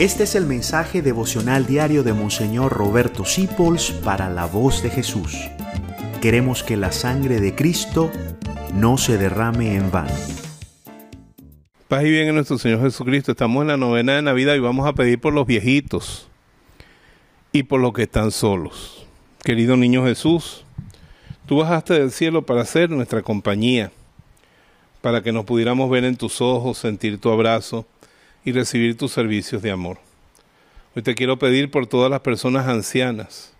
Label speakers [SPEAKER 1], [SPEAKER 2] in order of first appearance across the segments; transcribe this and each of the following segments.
[SPEAKER 1] Este es el mensaje devocional diario de Monseñor Roberto Sipols para la voz de Jesús. Queremos que la sangre de Cristo no se derrame en vano.
[SPEAKER 2] Paz y bien en nuestro Señor Jesucristo. Estamos en la novena de Navidad y vamos a pedir por los viejitos y por los que están solos. Querido niño Jesús, tú bajaste del cielo para ser nuestra compañía, para que nos pudiéramos ver en tus ojos, sentir tu abrazo y recibir tus servicios de amor. Hoy te quiero pedir por todas las personas ancianas.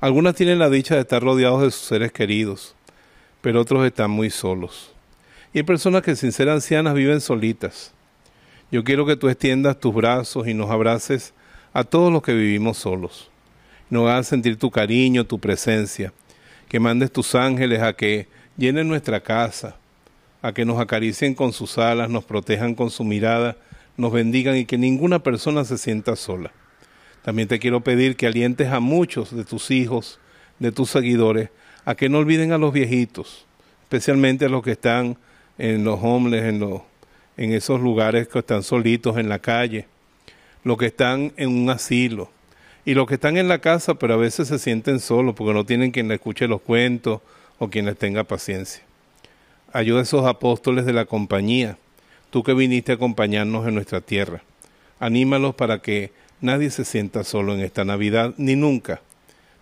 [SPEAKER 2] Algunas tienen la dicha de estar rodeados de sus seres queridos, pero otros están muy solos. Y hay personas que sin ser ancianas viven solitas. Yo quiero que tú extiendas tus brazos y nos abraces a todos los que vivimos solos. Nos hagas sentir tu cariño, tu presencia. Que mandes tus ángeles a que llenen nuestra casa, a que nos acaricien con sus alas, nos protejan con su mirada nos bendigan y que ninguna persona se sienta sola. También te quiero pedir que alientes a muchos de tus hijos, de tus seguidores, a que no olviden a los viejitos, especialmente a los que están en los homeless, en, los, en esos lugares que están solitos en la calle, los que están en un asilo y los que están en la casa, pero a veces se sienten solos porque no tienen quien les escuche los cuentos o quien les tenga paciencia. Ayuda a esos apóstoles de la compañía tú que viniste a acompañarnos en nuestra tierra. Anímalos para que nadie se sienta solo en esta Navidad, ni nunca.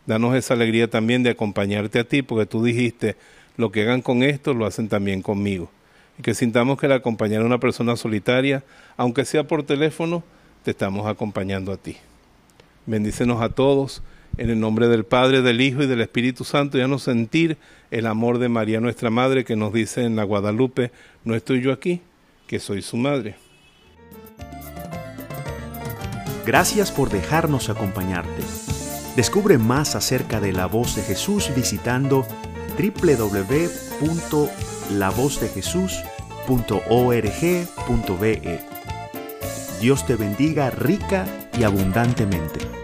[SPEAKER 2] Danos esa alegría también de acompañarte a ti, porque tú dijiste, lo que hagan con esto lo hacen también conmigo. Y que sintamos que el acompañar a una persona solitaria, aunque sea por teléfono, te estamos acompañando a ti. Bendícenos a todos, en el nombre del Padre, del Hijo y del Espíritu Santo, y no sentir el amor de María nuestra Madre, que nos dice en la Guadalupe, no estoy yo aquí, que soy su madre.
[SPEAKER 1] Gracias por dejarnos acompañarte. Descubre más acerca de la voz de Jesús visitando www.lavozdejesús.org.be. Dios te bendiga rica y abundantemente.